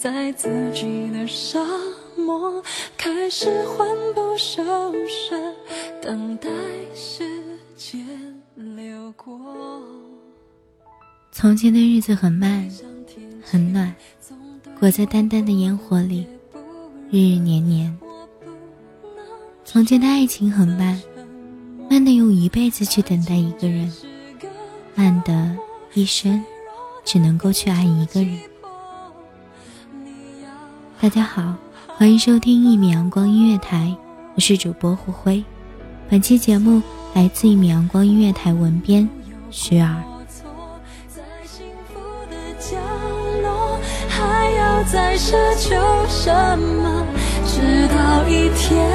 在自己的沙漠，开始魂不守舍，等待时间流过。从前的日子很慢，很暖，裹在淡淡的烟火里，日日年年。从前的爱情很慢，慢的用一辈子去等待一个人，慢的一生只能够去爱一个人。大家好，欢迎收听一米阳光音乐台，我是主播胡辉。本期节目来自一米阳光音乐台文编徐儿。在幸福的角落，还要再奢求什么？直到一天，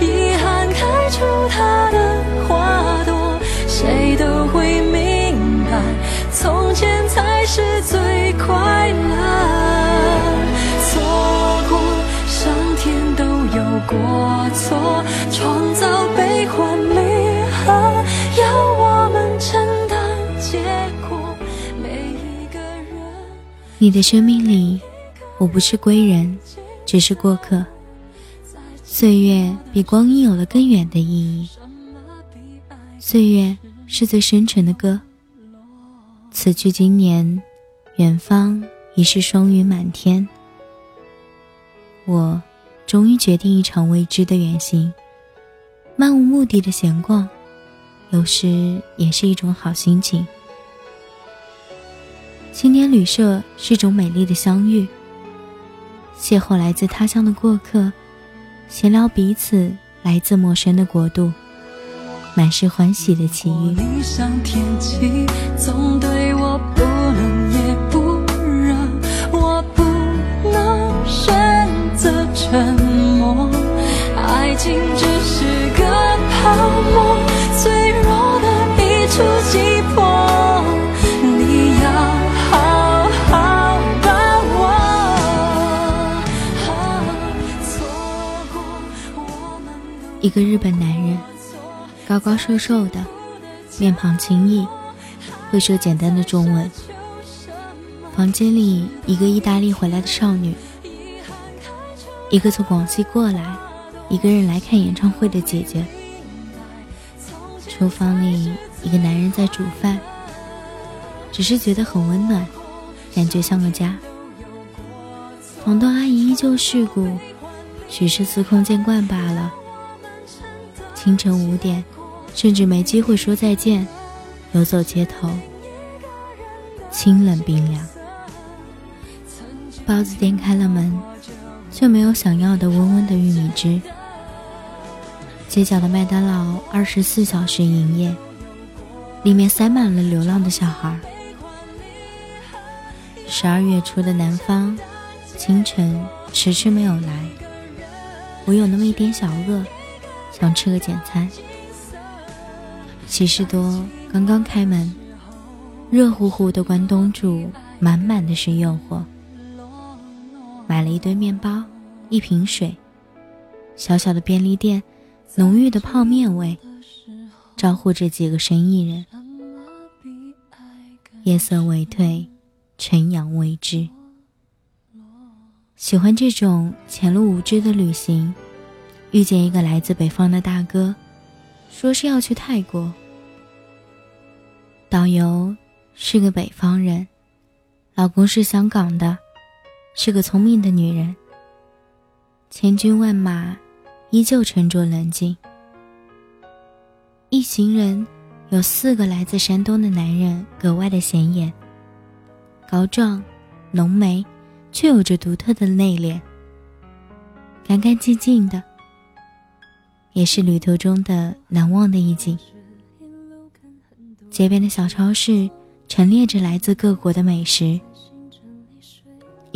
遗憾开出它的花朵，谁都会明白，从前才是过错，创造悲欢离合，要我们承担结果。每一个人。你的生命里，我不是归人，只是过客。岁月比光阴有了更远的意义。岁月是最深沉的歌。此去经年，远方已是霜云满天。我终于决定一场未知的远行，漫无目的的闲逛，有时也是一种好心情。青年旅社是种美丽的相遇，邂逅来自他乡的过客，闲聊彼此来自陌生的国度，满是欢喜的奇遇。沉默。爱情只是个泡沫，脆弱的一触即破。你要好好把握。错过我们一个日本男人，高高瘦瘦的，面庞清逸，会说简单的中文。房间里一个意大利回来的少女，一个从广西过来，一个人来看演唱会的姐姐。厨房里一个男人在煮饭，只是觉得很温暖，感觉像个家。房东阿姨依旧世故，只是司空见惯罢了。清晨五点，甚至没机会说再见，游走街头，清冷冰凉。包子店开了门，却没有想要的温温的玉米汁。街角的麦当劳二十四小时营业，里面塞满了流浪的小孩。十二月初的南方，清晨迟迟没有来，我有那么一点小饿，想吃个简餐。喜事多刚刚开门，热乎乎的关东煮，满满的是诱惑。买了一堆面包，一瓶水，小小的便利店，浓郁的泡面味，招呼着几个生意人。夜色未退，晨阳未至。喜欢这种前路无知的旅行，遇见一个来自北方的大哥，说是要去泰国。导游是个北方人，老公是香港的，是个聪明的女人。千军万马，依旧沉着冷静。一行人。有四个来自山东的男人格外的显眼，高壮、浓眉，却有着独特的内敛，干干净净的，也是旅途中的难忘的一景。街边的小超市陈列着来自各国的美食，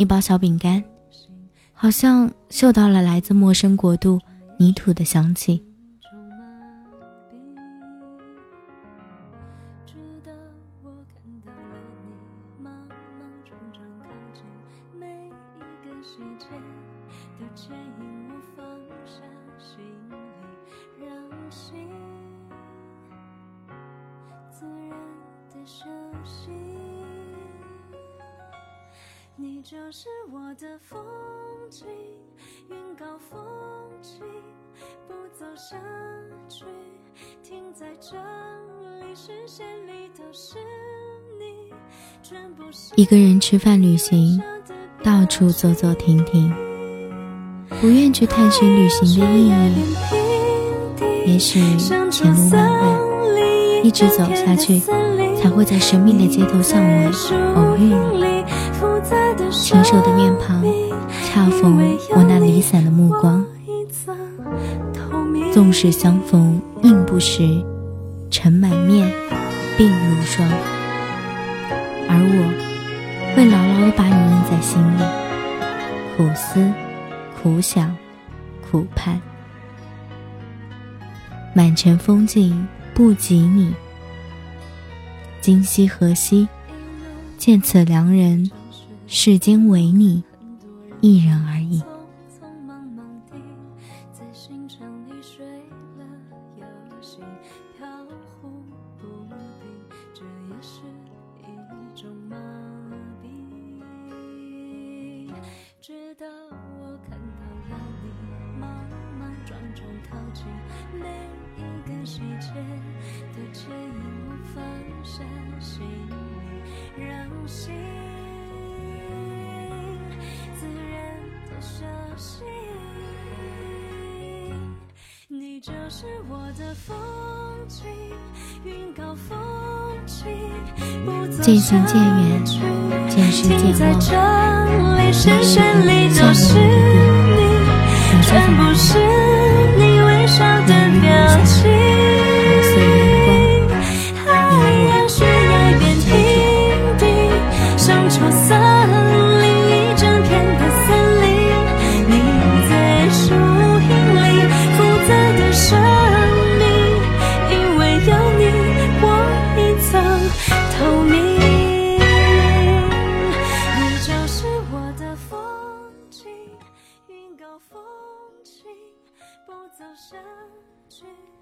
一包小饼干，好像嗅到了来自陌生国度泥土的香气。自然的休息就是我的风景，云高风轻，不走下去，停在这里，视线里都是你。一个人吃饭旅行，到处走走停停，不愿去探寻旅行的意义。也许前路漫漫，一直走下去，才会在生命的街头巷尾偶遇你。清瘦的面庞，恰逢我那离散的目光。纵使相逢应不识，尘满面，鬓如霜。而我会牢牢地把你印在心里，苦思，苦想，苦盼。满城风景不及你，今夕何夕？见此良人。世间唯你一人而已。直到我看到了你，莽莽撞撞靠近，每一个细节的牵引，我放下心里，让心。就是我的风景，云高风轻，渐行渐远，渐失渐忘。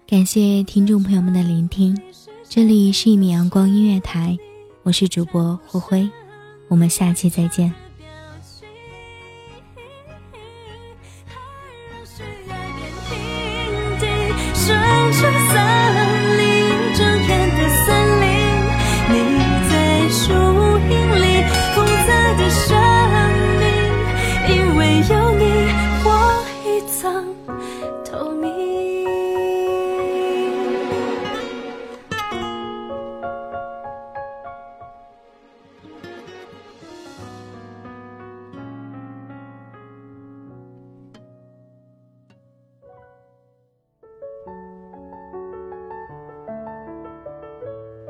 感谢听众朋友们的聆听，这里是一米阳光音乐台，我是主播灰灰，我们下期再见。